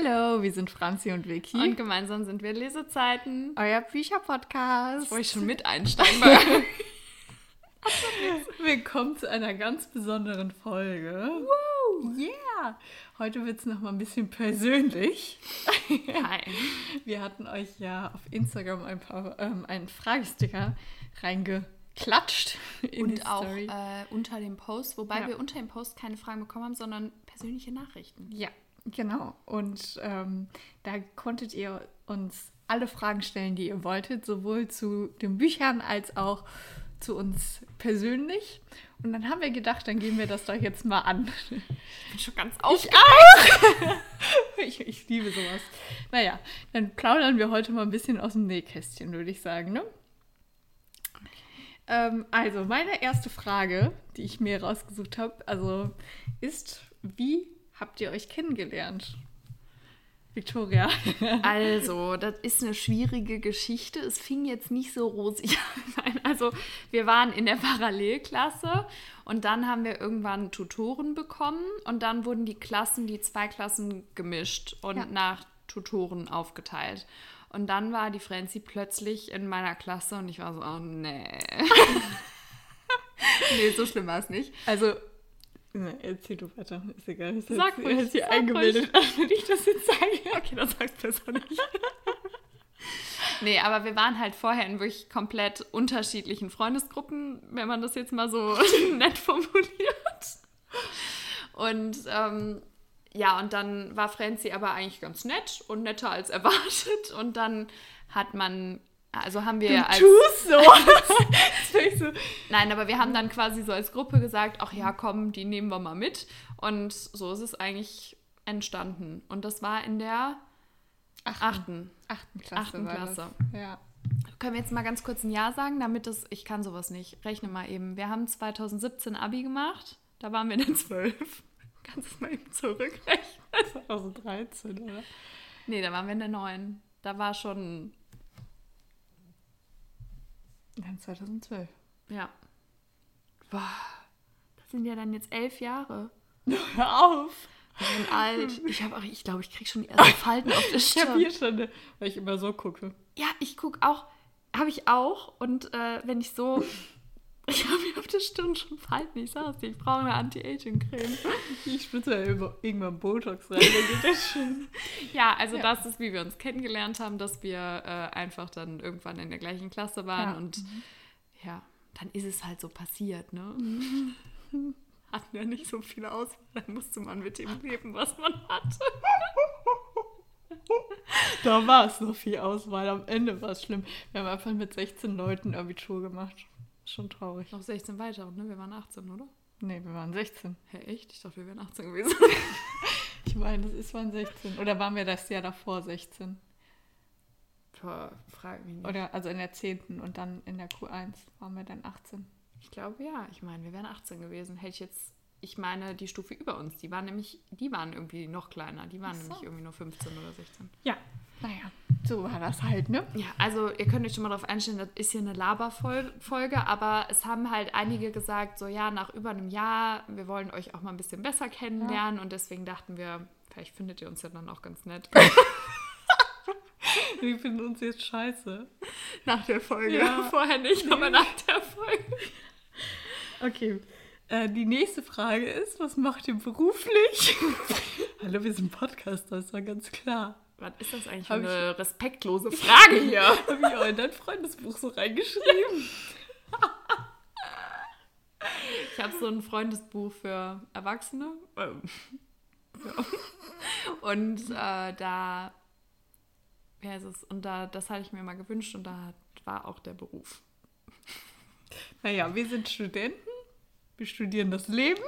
Hallo, wir sind Franzi und Vicky. Und gemeinsam sind wir Lesezeiten. Euer Bücherpodcast. Wo ich schon mit einsteigen Willkommen zu einer ganz besonderen Folge. Woo! Yeah! Heute wird es nochmal ein bisschen persönlich. Hi. Wir hatten euch ja auf Instagram ein paar, ähm, einen Fragesticker reingeklatscht. Und auch äh, unter dem Post, wobei ja. wir unter dem Post keine Fragen bekommen haben, sondern persönliche Nachrichten. Ja, Genau. Und ähm, da konntet ihr uns alle Fragen stellen, die ihr wolltet, sowohl zu den Büchern als auch zu uns persönlich. Und dann haben wir gedacht, dann gehen wir das doch jetzt mal an. Ich bin schon ganz aufgeregt. Ich, auch. ich, ich liebe sowas. Naja, dann plaudern wir heute mal ein bisschen aus dem Nähkästchen, würde ich sagen, ne? Ähm, also, meine erste Frage, die ich mir rausgesucht habe, also ist, wie habt ihr euch kennengelernt? Victoria. also, das ist eine schwierige Geschichte. Es fing jetzt nicht so rosig an. Also, wir waren in der Parallelklasse und dann haben wir irgendwann Tutoren bekommen und dann wurden die Klassen, die zwei Klassen gemischt und ja. nach Tutoren aufgeteilt. Und dann war die Franzi plötzlich in meiner Klasse und ich war so, oh nee. nee, so schlimm war es nicht. Also na, erzähl du weiter. Ist egal. Das sag hat, ruhig. sie eingebildet, wenn ich das jetzt sage. Okay, dann sag's besser nicht. nee, aber wir waren halt vorher in wirklich komplett unterschiedlichen Freundesgruppen, wenn man das jetzt mal so nett formuliert. Und ähm, ja, und dann war Franzi aber eigentlich ganz nett und netter als erwartet. Und dann hat man also haben wir du als. Tust so. so. Nein, aber wir haben dann quasi so als Gruppe gesagt, ach ja, komm, die nehmen wir mal mit. Und so ist es eigentlich entstanden. Und das war in der achten, achten Klasse. Achten Klasse. Ja. Können wir jetzt mal ganz kurz ein Jahr sagen, damit das, ich kann sowas nicht. Rechne mal eben. Wir haben 2017 Abi gemacht. Da waren wir in der 12. Kannst du es mal eben zurückrechnen? 2013, oder? Nee, da waren wir in der 9. Da war schon dann 2012. Ja. Boah, das sind ja dann jetzt elf Jahre. Hör auf! Wir sind alt. Ich habe ich glaube, ich kriege schon die ersten Falten auf der Stirn. Ich habe hier schon, eine, weil ich immer so gucke. Ja, ich gucke auch, habe ich auch. Und äh, wenn ich so, ich habe hier auf der Stirn schon Falten. Ich sag's dir, ich brauche eine Anti-Aging-Creme. Ich spritze ja irgendwann Botox rein, dann geht das schon. Ja, also ja. das ist, wie wir uns kennengelernt haben, dass wir äh, einfach dann irgendwann in der gleichen Klasse waren. Ja. Und mhm. ja, dann ist es halt so passiert, ne? Mhm. Hatten ja nicht so viele Auswahl, dann musste man mit dem leben, was man hatte. da war es noch viel Auswahl. Am Ende war es schlimm. Wir haben einfach mit 16 Leuten Abitur gemacht. Schon traurig. Noch 16 weitere, ne? Wir waren 18, oder? Nee, wir waren 16. Hä, hey, echt? Ich dachte, wir wären 18 gewesen. ich meine, das ist waren 16. Oder waren wir das Jahr davor 16? Boah, frag mich nicht. Oder also in der 10. und dann in der Q1 waren wir dann 18. Ich glaube ja. Ich meine, wir wären 18 gewesen. Hätte ich jetzt ich meine die Stufe über uns, die waren nämlich, die waren irgendwie noch kleiner, die waren so. nämlich irgendwie nur 15 oder 16. Ja, naja, so war das halt, ne? Ja, also ihr könnt euch schon mal darauf einstellen, das ist hier eine Laberfolge, aber es haben halt einige gesagt, so ja, nach über einem Jahr, wir wollen euch auch mal ein bisschen besser kennenlernen ja. und deswegen dachten wir, vielleicht findet ihr uns ja dann auch ganz nett. wir finden uns jetzt scheiße. Nach der Folge. Ja. Vorher nicht, aber nach der Folge. Okay. Äh, die nächste Frage ist, was macht ihr beruflich? Hallo, wir sind Podcaster, das war ganz klar. Was ist das eigentlich für eine ich, respektlose Frage hier? Habe ich auch in dein Freundesbuch so reingeschrieben. ich habe so ein Freundesbuch für Erwachsene. Ähm, und äh, da, wie heißt es? Und da, das hatte ich mir mal gewünscht und da war auch der Beruf. Naja, wir sind Studenten. Wir studieren das Leben.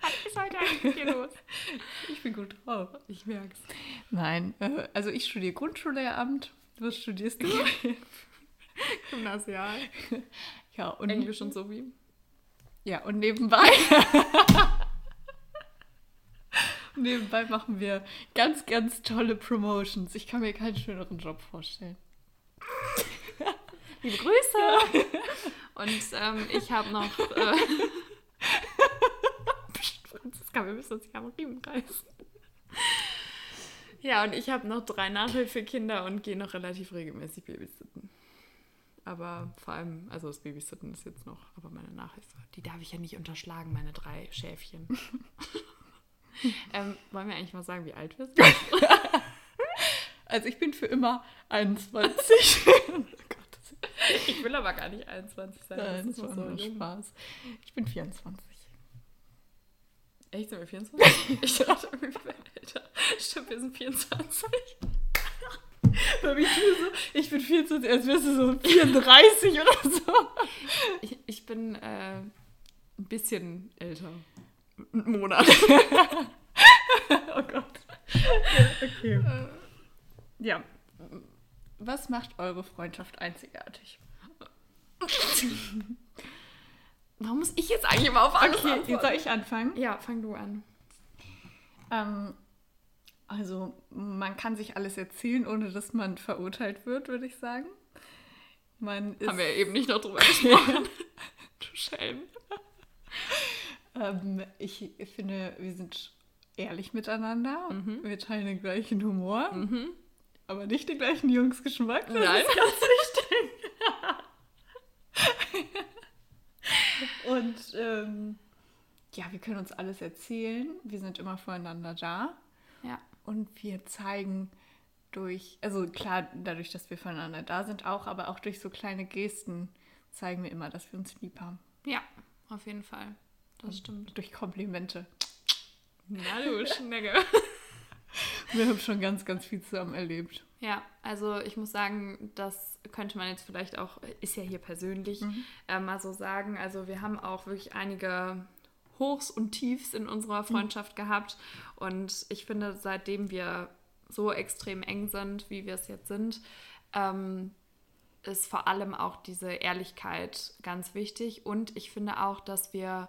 Was ist heute eigentlich hier los? Ich bin gut drauf. Ich merk's. Nein, äh, also ich studiere Grundschullehramt. Was studierst du? Gymnasial. Ja, und Englisch und so wie. Ja, und nebenbei. nebenbei machen wir ganz, ganz tolle Promotions. Ich kann mir keinen schöneren Job vorstellen. Liebe Grüße! Und ähm, ich habe noch. Äh, Franziska, wir müssen uns ja am Riemen reißen. Ja, und ich habe noch drei Nachhilfekinder und gehe noch relativ regelmäßig babysitten. Aber vor allem, also das Babysitten ist jetzt noch, aber meine Nachhilfe, die darf ich ja nicht unterschlagen, meine drei Schäfchen. ähm, wollen wir eigentlich mal sagen, wie alt wir sind? Also ich bin für immer 21. ich will aber gar nicht 21 sein. Nein, das das ist war so. Spaß. Ich bin 24. Echt, sind wir 24? ich dachte, wir wären älter. Stimmt, wir sind 24. Bei mir tue so, ich bin 24, als wärst du so 34 oder so. Ich, ich bin äh, ein bisschen älter. Ein Monat. Oh Gott. Okay. Ja. Was macht eure Freundschaft einzigartig? Warum muss ich jetzt eigentlich immer auf alles Okay, antworten? soll ich anfangen? Ja, fang du an. Ähm, also, man kann sich alles erzählen, ohne dass man verurteilt wird, würde ich sagen. Man Haben wir ja eben nicht noch drüber gesprochen. du Schelm. ähm, ich finde, wir sind ehrlich miteinander. Mhm. Wir teilen den gleichen Humor, aber nicht den gleichen Jungsgeschmack. Das Nein. ist ganz wichtig. Und ähm, ja, wir können uns alles erzählen. Wir sind immer voreinander da. Ja. Und wir zeigen durch, also klar, dadurch, dass wir voneinander da sind, auch, aber auch durch so kleine Gesten zeigen wir immer, dass wir uns lieb haben. Ja, auf jeden Fall. Das stimmt. Durch Komplimente. Na du Schnecke. Wir haben schon ganz, ganz viel zusammen erlebt. Ja, also ich muss sagen, das könnte man jetzt vielleicht auch, ist ja hier persönlich, äh, mal so sagen. Also wir haben auch wirklich einige Hochs und Tiefs in unserer Freundschaft gehabt. Und ich finde, seitdem wir so extrem eng sind, wie wir es jetzt sind, ähm, ist vor allem auch diese Ehrlichkeit ganz wichtig. Und ich finde auch, dass wir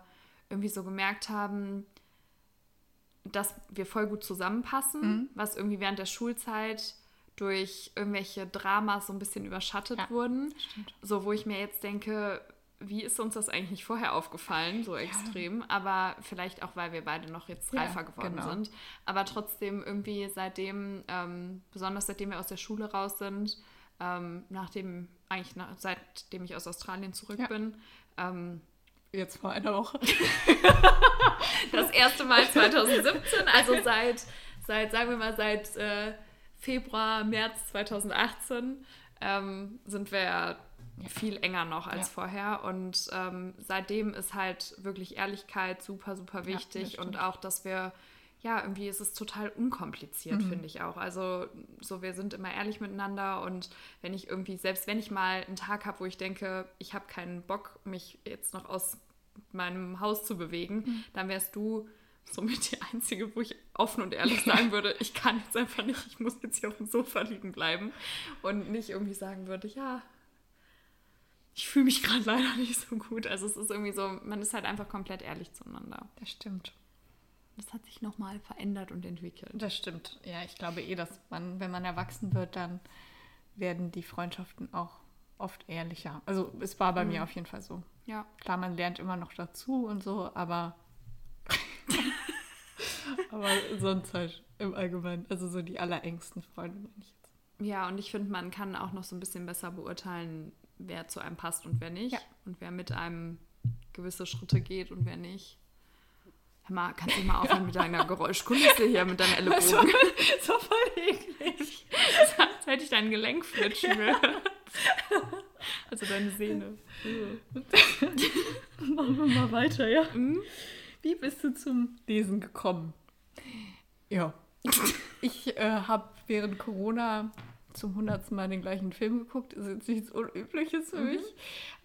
irgendwie so gemerkt haben, dass wir voll gut zusammenpassen, was irgendwie während der Schulzeit durch irgendwelche Dramas so ein bisschen überschattet Ja, wurden. stimmt. So, wo ich mir jetzt denke, wie ist uns das eigentlich nicht vorher aufgefallen, so extrem? Aber vielleicht auch, weil wir beide noch jetzt Ja, reifer geworden genau. sind. Aber trotzdem irgendwie seitdem, ähm, besonders seitdem wir aus der Schule raus sind, ähm, nachdem, eigentlich nach, seitdem ich aus Australien zurück Ja. bin, ähm, Jetzt vor einer Woche. das erste Mal 2017, also seit, seit sagen wir mal, seit äh, Februar, März 2018 ähm, sind wir ja viel enger noch als Ja. vorher. Und ähm, seitdem ist halt wirklich Ehrlichkeit super, super wichtig. das und auch, dass wir, ja, irgendwie ist es total unkompliziert, finde ich auch. Also so, wir sind immer ehrlich miteinander und wenn ich irgendwie, selbst wenn ich mal einen Tag habe, wo ich denke, ich habe keinen Bock, mich jetzt noch aus meinem Haus zu bewegen, dann wärst du somit die Einzige, wo ich offen und ehrlich sagen würde, ich kann jetzt einfach nicht, ich muss jetzt hier auf dem Sofa liegen bleiben und nicht irgendwie sagen würde, ja, ich fühle mich gerade leider nicht so gut. Also es ist irgendwie so, man ist halt einfach komplett ehrlich zueinander. Das stimmt. Das hat sich nochmal verändert und entwickelt. Das stimmt. Ja, ich glaube eh, dass man, wenn man erwachsen wird, dann werden die Freundschaften auch oft ehrlicher. Also es war bei mir auf jeden Fall so. Ja. Klar, man lernt immer noch dazu und so, aber aber sonst halt im Allgemeinen, also so die allerengsten Freunde, meine ich jetzt. Ja, und ich finde, man kann auch noch so ein bisschen besser beurteilen, wer zu einem passt und wer nicht. Ja. Und wer mit einem gewisse Schritte geht und wer nicht. Hör mal, kannst du mal aufhören mit deiner Geräuschkulisse hier, mit deinem Ellenbogen? so voll eklig. Als hätte ich dein Gelenk flitschen gehört. Also deine Sehne. Machen wir mal weiter, ja. Mhm. Wie bist du zum Lesen gekommen? Ja. Ich äh, habe während Corona zum hundertsten Mal den gleichen Film geguckt. Ist jetzt nichts Unübliches für mich.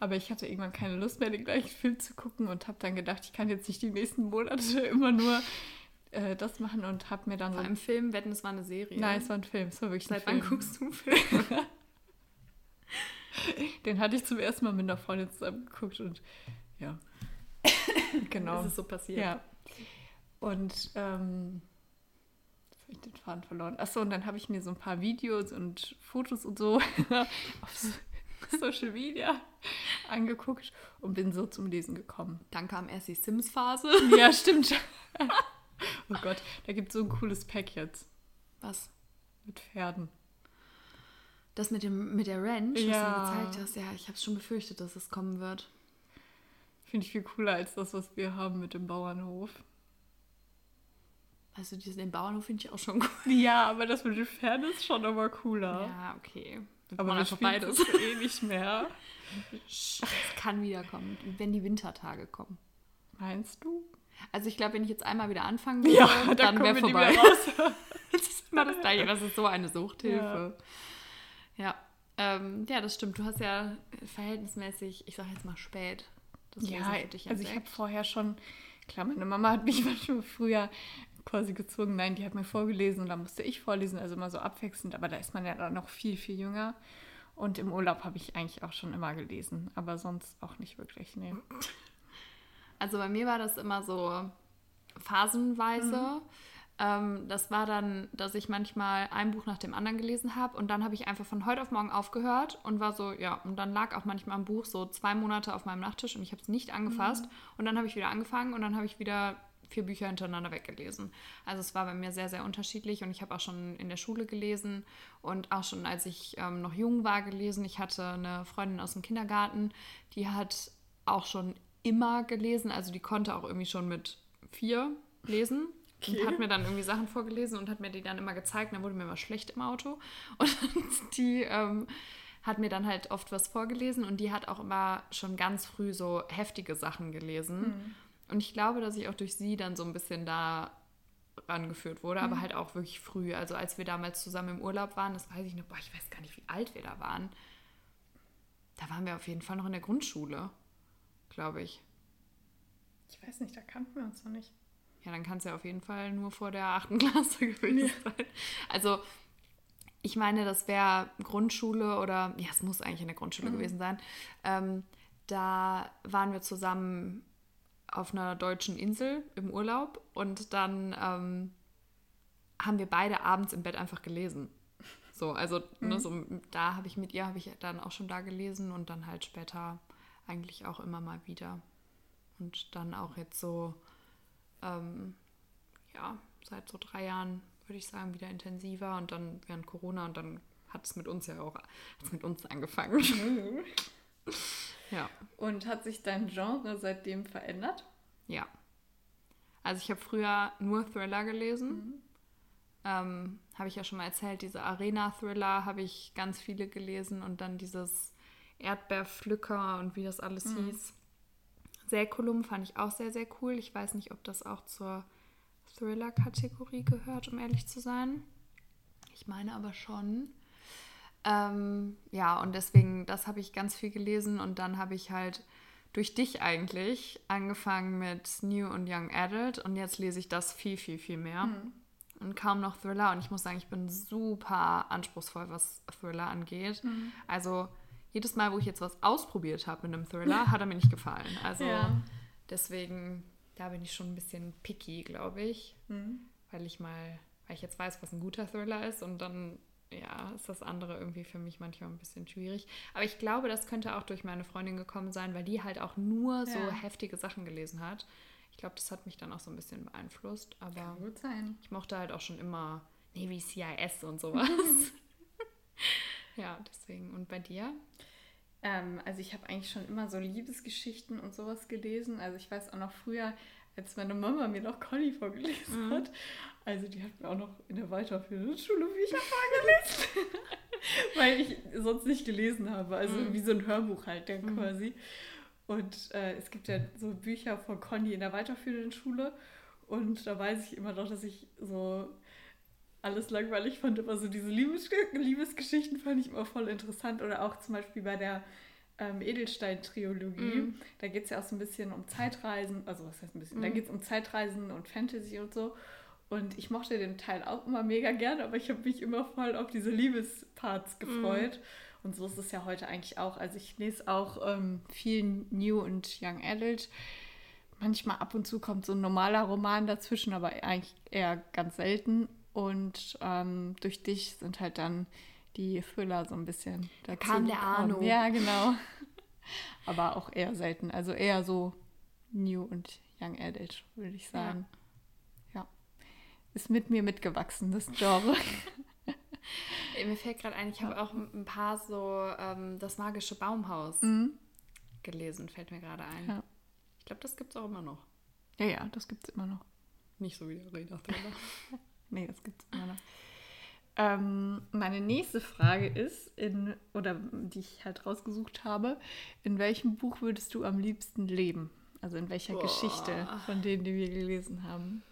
Aber ich hatte irgendwann keine Lust mehr, den gleichen Film zu gucken und habe dann gedacht, ich kann jetzt nicht die nächsten Monate immer nur äh, das machen und habe mir dann so. Bei einem Film, wetten, es war eine Serie. Nein, es war ein Film. Es war wirklich Seit ein wann Film. guckst du Filme? Den hatte ich zum ersten Mal mit einer Freundin zusammen geguckt und ja. genau. Ist es so passiert? Ja. Und ähm, jetzt habe ich den Faden verloren. Achso, und dann habe ich mir so ein paar Videos und Fotos und so auf so Social Media angeguckt und bin so zum Lesen gekommen. Dann kam erst die Sims-Phase. Ja, stimmt. Oh Gott, da gibt es so ein cooles Pack jetzt. Was? Mit Pferden. Das mit, dem, mit der Ranch, Ja. was du mir gezeigt hast, ja, ich habe schon befürchtet, dass es kommen wird. Finde ich viel cooler als das, was wir haben mit dem Bauernhof. Also diesen den Bauernhof finde ich auch schon gut. Ja, aber das mit den Pferden ist schon immer cooler. Ja, okay. aber man wir einfach spielen beides. das eh nicht mehr. Es kann wiederkommen, wenn die Wintertage kommen. Meinst du? Also ich glaube, wenn ich jetzt einmal wieder anfangen würde, Ja, da dann wäre vorbei. das ist immer das Gleiche. Das ist so eine Suchthilfe. Ja, ähm, ja, das stimmt. Du hast ja verhältnismäßig, ich sage jetzt mal spät, das Ja, also ich habe vorher schon, klar, meine Mama hat mich manchmal früher quasi gezwungen, nein, die hat mir vorgelesen und dann musste ich vorlesen, also immer so abwechselnd, aber da ist man ja dann noch viel, viel jünger. Und im Urlaub habe ich eigentlich auch schon immer gelesen, aber sonst auch nicht wirklich, nee. Also bei mir war das immer so phasenweise. Ähm, das war dann, dass ich manchmal ein Buch nach dem anderen gelesen habe und dann habe ich einfach von heute auf morgen aufgehört und war so, ja, und dann lag auch manchmal ein Buch so zwei Monate auf meinem Nachttisch und ich habe es nicht angefasst und dann habe ich wieder angefangen und dann habe ich wieder vier Bücher hintereinander weggelesen. Also es war bei mir sehr, sehr unterschiedlich und ich habe auch schon in der Schule gelesen und auch schon als ich ähm, noch jung war gelesen. Ich hatte eine Freundin aus dem Kindergarten, die hat auch schon immer gelesen, also die konnte auch irgendwie schon mit vier lesen. Okay. Und hat mir dann irgendwie Sachen vorgelesen und hat mir die dann immer gezeigt. Dann wurde mir immer schlecht im Auto. Und die ähm, hat mir dann halt oft was vorgelesen und die hat auch immer schon ganz früh so heftige Sachen gelesen. Und ich glaube, dass ich auch durch sie dann so ein bisschen da rangeführt wurde, aber halt auch wirklich früh. Also als wir damals zusammen im Urlaub waren, das weiß ich noch, boah, ich weiß gar nicht, wie alt wir da waren. Da waren wir auf jeden Fall noch in der Grundschule, glaube ich. Ich weiß nicht, da kannten wir uns noch nicht. Ja, dann kann es ja auf jeden Fall nur vor der achten Klasse gewesen sein. Also, ich meine, das wäre Grundschule oder, ja, es muss eigentlich in der Grundschule gewesen sein. Ähm, da waren wir zusammen auf einer deutschen Insel im Urlaub und dann ähm, haben wir beide abends im Bett einfach gelesen. So, also ne, so, da habe ich mit ihr, habe ich dann auch schon da gelesen und dann halt später eigentlich auch immer mal wieder. Und dann auch jetzt so, ähm, ja, seit so drei Jahren würde ich sagen, wieder intensiver und dann während Corona und dann hat es mit uns ja auch hat's mit uns angefangen. ja, Und hat sich dein Genre seitdem verändert? ja. Also ich habe früher nur Thriller gelesen. Ähm, habe ich ja schon mal erzählt, diese Arena-Thriller habe ich ganz viele gelesen und dann dieses Erdbeerpflücker und wie das alles hieß. Säkulum fand ich auch sehr, sehr cool. Ich weiß nicht, ob das auch zur Thriller-Kategorie gehört, um ehrlich zu sein. Ich meine aber schon. Ähm, ja, und deswegen, das habe ich ganz viel gelesen und dann habe ich halt durch dich eigentlich angefangen mit New und Young Adult und jetzt lese ich das viel, viel, viel mehr. Und kaum noch Thriller und ich muss sagen, ich bin super anspruchsvoll, was Thriller angeht. Also jedes Mal, wo ich jetzt was ausprobiert habe mit einem Thriller, hat er mir nicht gefallen. Also Ja. deswegen, da bin ich schon ein bisschen picky, glaube ich Mhm. weil ich mal, weil ich jetzt weiß, was ein guter Thriller ist und dann, ja, ist das andere irgendwie für mich manchmal ein bisschen schwierig. Aber ich glaube, das könnte auch durch meine Freundin gekommen sein, weil die halt auch nur so Ja. heftige Sachen gelesen hat. Ich glaube, das hat mich dann auch so ein bisschen beeinflusst, aber gut sein. ich mochte halt auch schon immer Navy CIS und sowas. ja, deswegen. Und bei dir? Ähm, also ich habe eigentlich schon immer so Liebesgeschichten und sowas gelesen. Also ich weiß auch noch früher, als meine Mama mir noch Conny vorgelesen hat. Also die hat mir auch noch in der weiterführenden Schule Bücher vorgelesen. Weil ich sonst nicht gelesen habe. Also Mhm. wie so ein Hörbuch halt dann quasi. Und äh, es gibt ja so Bücher von Conny in der weiterführenden Schule. Und da weiß ich immer noch, dass ich so alles langweilig fand, aber so diese Liebes Liebesgeschichten fand ich immer voll interessant. Oder auch zum Beispiel bei der ähm, Edelstein-Trilogie. Mhm. Da geht es ja auch so ein bisschen um Zeitreisen. Also was heißt ein bisschen? Da Mhm. geht es um Zeitreisen und Fantasy und so. Und ich mochte den Teil auch immer mega gerne, aber ich habe mich immer voll auf diese Liebesparts gefreut. Und so ist es ja heute eigentlich auch. Also ich lese auch ähm, viel New und Young Adult. Manchmal ab und zu kommt so ein normaler Roman dazwischen, aber eigentlich eher ganz selten. Und ähm, durch dich sind halt dann die Thriller so ein bisschen dazu kam der. Arno. Ja, genau. aber auch eher selten. Also eher so New und Young Adult, würde ich sagen. Ja. Ist mit mir mitgewachsen, das Genre. Mir fällt gerade ein, ich habe auch ein paar so ähm, das magische Baumhaus Mhm. gelesen, fällt mir gerade ein. Ja. Ich glaube, das gibt es auch immer noch. Ja, ja, das gibt es immer noch. Nicht so wie der Reda drüber. Nee, das gibt es immer noch. Ähm, meine nächste Frage ist, in, oder die ich halt rausgesucht habe, in welchem Buch würdest du am liebsten leben? Also in welcher Boah. Geschichte von denen, die wir gelesen haben?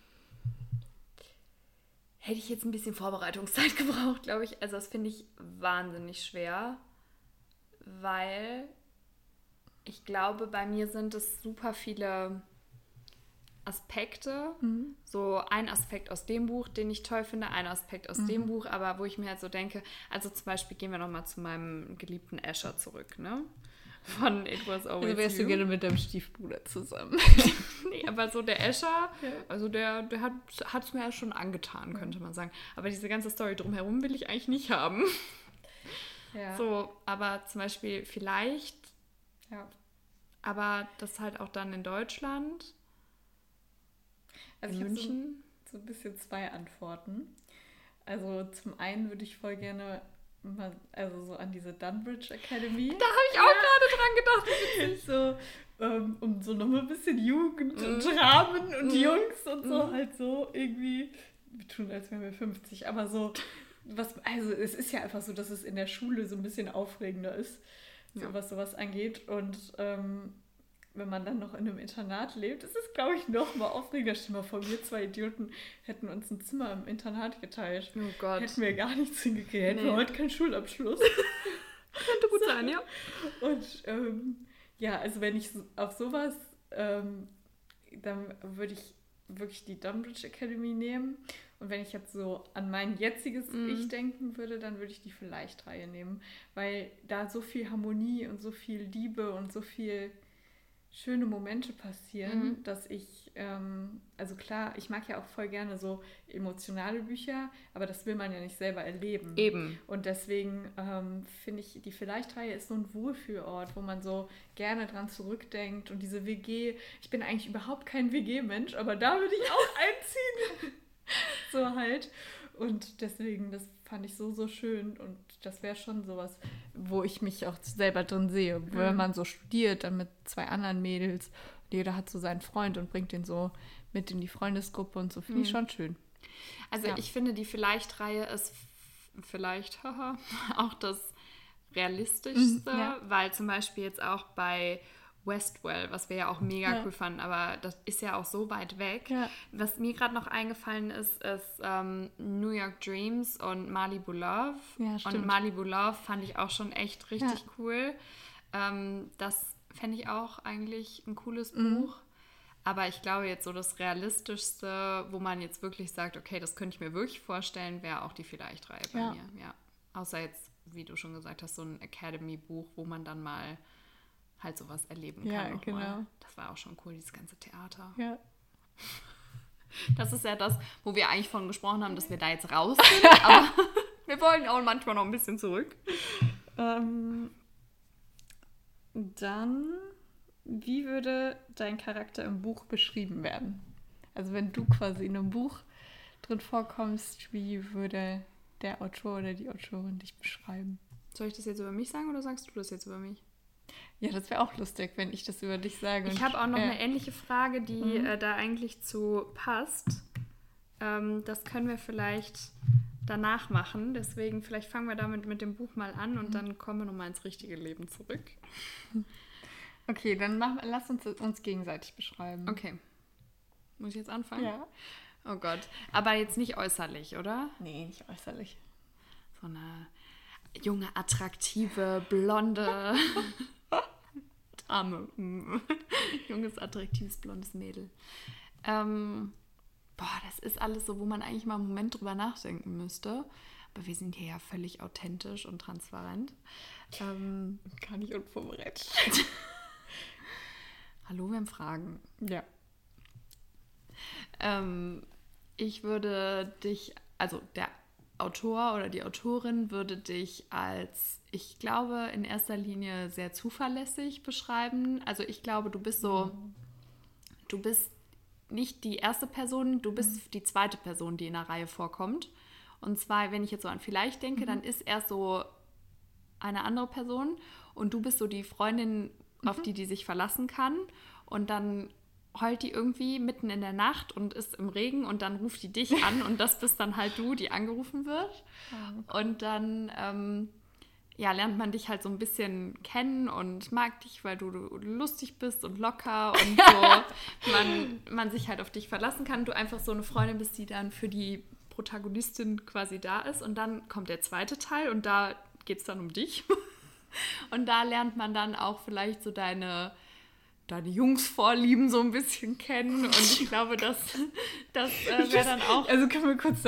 Hätte ich jetzt ein bisschen Vorbereitungszeit gebraucht, glaube ich. Also das finde ich wahnsinnig schwer, weil ich glaube, bei mir sind es super viele Aspekte. So ein Aspekt aus dem Buch, den ich toll finde, ein Aspekt aus dem Buch, aber wo ich mir halt so denke, also zum Beispiel gehen wir nochmal zu meinem geliebten Asher zurück, ne? Von It Was Always Also wärst du You. gerne mit deinem Stiefbruder zusammen. Nee, aber so der Escher, also der, der hat es mir ja schon angetan, könnte man sagen. Aber diese ganze Story drumherum will ich eigentlich nicht haben. Ja. So, aber zum Beispiel vielleicht, ja. aber das halt auch dann in Deutschland, Also in ich habe so, München. so ein bisschen zwei Antworten. Also zum einen würde ich voll gerne also so an diese Dunbridge Academy. Da habe ich auch gerade dran gedacht. so, ähm, um so nochmal ein bisschen Jugend und Mhm. Rahmen und Mhm. Jungs und so Mhm. halt so irgendwie. Wir tun, als wären wir 50, aber so, was, also es ist ja einfach so, dass es in der Schule so ein bisschen aufregender ist, so Ja. was sowas angeht. Und ähm, wenn man dann noch in einem Internat lebt, ist es, glaube ich, noch mal aufregender. Stell mal vor, wir zwei Idioten hätten uns ein Zimmer im Internat geteilt. Oh Gott. Hätten wir gar nichts hingekriegt. Hätten wir Nee. heute keinen Schulabschluss. Könnte gut sein, ja. Und ähm, ja, also wenn ich so- auf sowas, ähm, dann würde ich wirklich die Dunbridge Academy nehmen. Und wenn ich jetzt so an mein jetziges Mhm. Ich denken würde, dann würde ich die Vielleicht-Reihe nehmen. Weil da so viel Harmonie und so viel Liebe und so viel schöne Momente passieren, Mhm. dass ich, ähm, also klar, ich mag ja auch voll gerne so emotionale Bücher, aber das will man ja nicht selber erleben. Eben. Und deswegen ähm, finde ich, die Vielleicht-Reihe ist so ein Wohlfühlort, wo man so gerne dran zurückdenkt. Und diese WG, ich bin eigentlich überhaupt kein WG-Mensch, aber da würde ich auch einziehen. so halt. Und deswegen, das fand ich so, so schön. Und das wäre schon sowas, wo ich mich auch selber drin sehe. Wenn Mhm. man so studiert, dann mit zwei anderen Mädels. Jeder hat so seinen Freund und bringt den so mit in die Freundesgruppe und so. Finde ich Mhm. schon schön. Also Ja. ich finde, die Vielleicht-Reihe ist vielleicht haha, auch das realistischste, Mhm, ja. weil zum Beispiel jetzt auch bei Westwell, was wir ja auch mega Ja. cool fanden, aber das ist ja auch so weit weg. Ja. Was mir gerade noch eingefallen ist, ist ähm, New York Dreams und Malibu Love. Ja, und. Malibu Love fand ich auch schon echt richtig cool. Ähm, das fände ich auch eigentlich ein cooles Mhm. Buch. Aber ich glaube jetzt so das Realistischste, wo man jetzt wirklich sagt, okay, das könnte ich mir wirklich vorstellen, wäre auch die Vielleicht-Reihe bei mir. Ja. Außer jetzt, wie du schon gesagt hast, so ein Academy-Buch, wo man dann mal halt sowas erleben Ja, kann. noch genau. Mal. Das war auch schon cool, dieses ganze Theater. Ja. Das ist ja das, wo wir eigentlich von gesprochen haben, dass wir da jetzt raus sind. aber wir wollen auch manchmal noch ein bisschen zurück. Ähm, dann, wie würde dein Charakter im Buch beschrieben werden? Also wenn du quasi in einem Buch drin vorkommst, wie würde der Autor oder die Autorin dich beschreiben? Soll ich das jetzt über mich sagen oder sagst du das jetzt über mich? Ja, das wäre auch lustig, wenn ich das über dich sage. Ich habe auch noch ja. eine ähnliche Frage, die Mhm. äh, da eigentlich zu passt. Ähm, das können wir vielleicht danach machen. Deswegen, vielleicht fangen wir damit mit dem Buch mal an Mhm. und dann kommen wir nochmal ins richtige Leben zurück. Okay, dann mach, lass uns uns gegenseitig beschreiben. Okay. Muss ich jetzt anfangen? Ja. Oh Gott. Aber jetzt nicht äußerlich, oder? Nee, nicht äußerlich. So eine junge, attraktive, blonde Dame. Mm. Junges, attraktives, blondes Mädel. Ähm, boah, das ist alles so, wo man eigentlich mal einen Moment drüber nachdenken müsste. Aber wir sind hier ja völlig authentisch und transparent. Ähm, Gar nicht unvorbereitet. hallo, wir haben Fragen. Ja. Ähm, ich würde dich, also der Autor oder die Autorin würde dich als, ich glaube, in erster Linie sehr zuverlässig beschreiben. Also ich glaube, du bist so, du bist nicht die erste Person, du bist mhm. die zweite Person, die in der Reihe vorkommt. Und zwar, wenn ich jetzt so an vielleicht denke, mhm. dann ist er so eine andere Person und du bist so die Freundin, mhm. auf die die sich verlassen kann. Und dann heult die irgendwie mitten in der Nacht und ist im Regen und dann ruft die dich an und das bist dann halt du, die angerufen wird. Oh. Und dann ähm, ja, lernt man dich halt so ein bisschen kennen und mag dich, weil du, du lustig bist und locker und so man, man sich halt auf dich verlassen kann. Du einfach so eine Freundin bist, die dann für die Protagonistin quasi da ist. Und dann kommt der zweite Teil und da geht es dann um dich. Und da lernt man dann auch vielleicht so deine, deine Jungsvorlieben so ein bisschen kennen. Und ich glaube, das, das äh, wäre dann auch. Also können wir kurz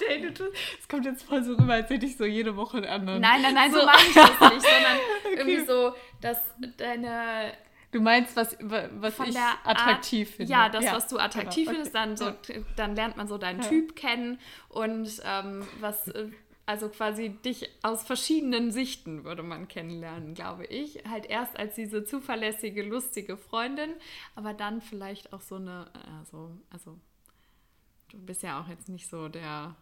Klarstellen. Es kommt jetzt voll so rüber, als hätte ich so jede Woche einen anderen. Nein, nein, nein, so, so mache ich das nicht, sondern okay. irgendwie so, dass deine Du meinst, was, was ich attraktiv Art, finde. Ja, das, ja. was du attraktiv genau. findest, dann, so, ja. dann lernt man so deinen ja. Typ kennen und ähm, was, äh, also quasi dich aus verschiedenen Sichten würde man kennenlernen, glaube ich. Halt erst als diese zuverlässige, lustige Freundin, aber dann vielleicht auch so eine, also, also du bist ja auch jetzt nicht so der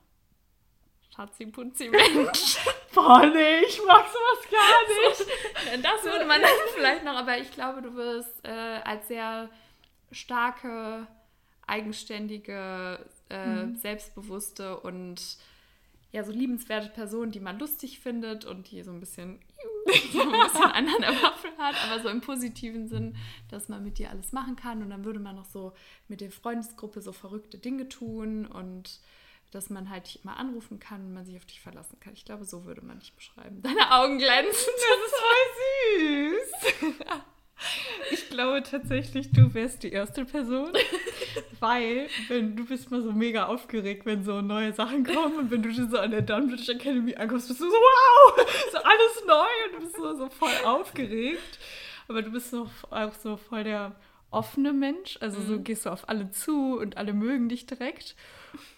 Schatzi-Putzi-Mensch. Boah, nee, ich mag sowas gar nicht. das würde man dann vielleicht noch, aber ich glaube, du wirst äh, als sehr starke, eigenständige, äh, mhm. selbstbewusste und ja, so liebenswerte Person, die man lustig findet und die so ein bisschen, so ein bisschen anderen Waffel hat, aber so im positiven Sinn, dass man mit dir alles machen kann und dann würde man noch so mit der Freundesgruppe so verrückte Dinge tun und dass man halt dich immer anrufen kann und man sich auf dich verlassen kann. Ich glaube, so würde man dich beschreiben. Deine Augen glänzen. Das ist voll süß. Ich glaube tatsächlich, du wärst die erste Person, weil wenn du bist mal so mega aufgeregt, wenn so neue Sachen kommen und wenn du so an der Dunbridge Academy ankommst, bist du so wow, so alles neu und du bist so, so voll aufgeregt. Aber du bist so, auch so voll der offene Mensch, also so mhm. gehst du auf alle zu und alle mögen dich direkt.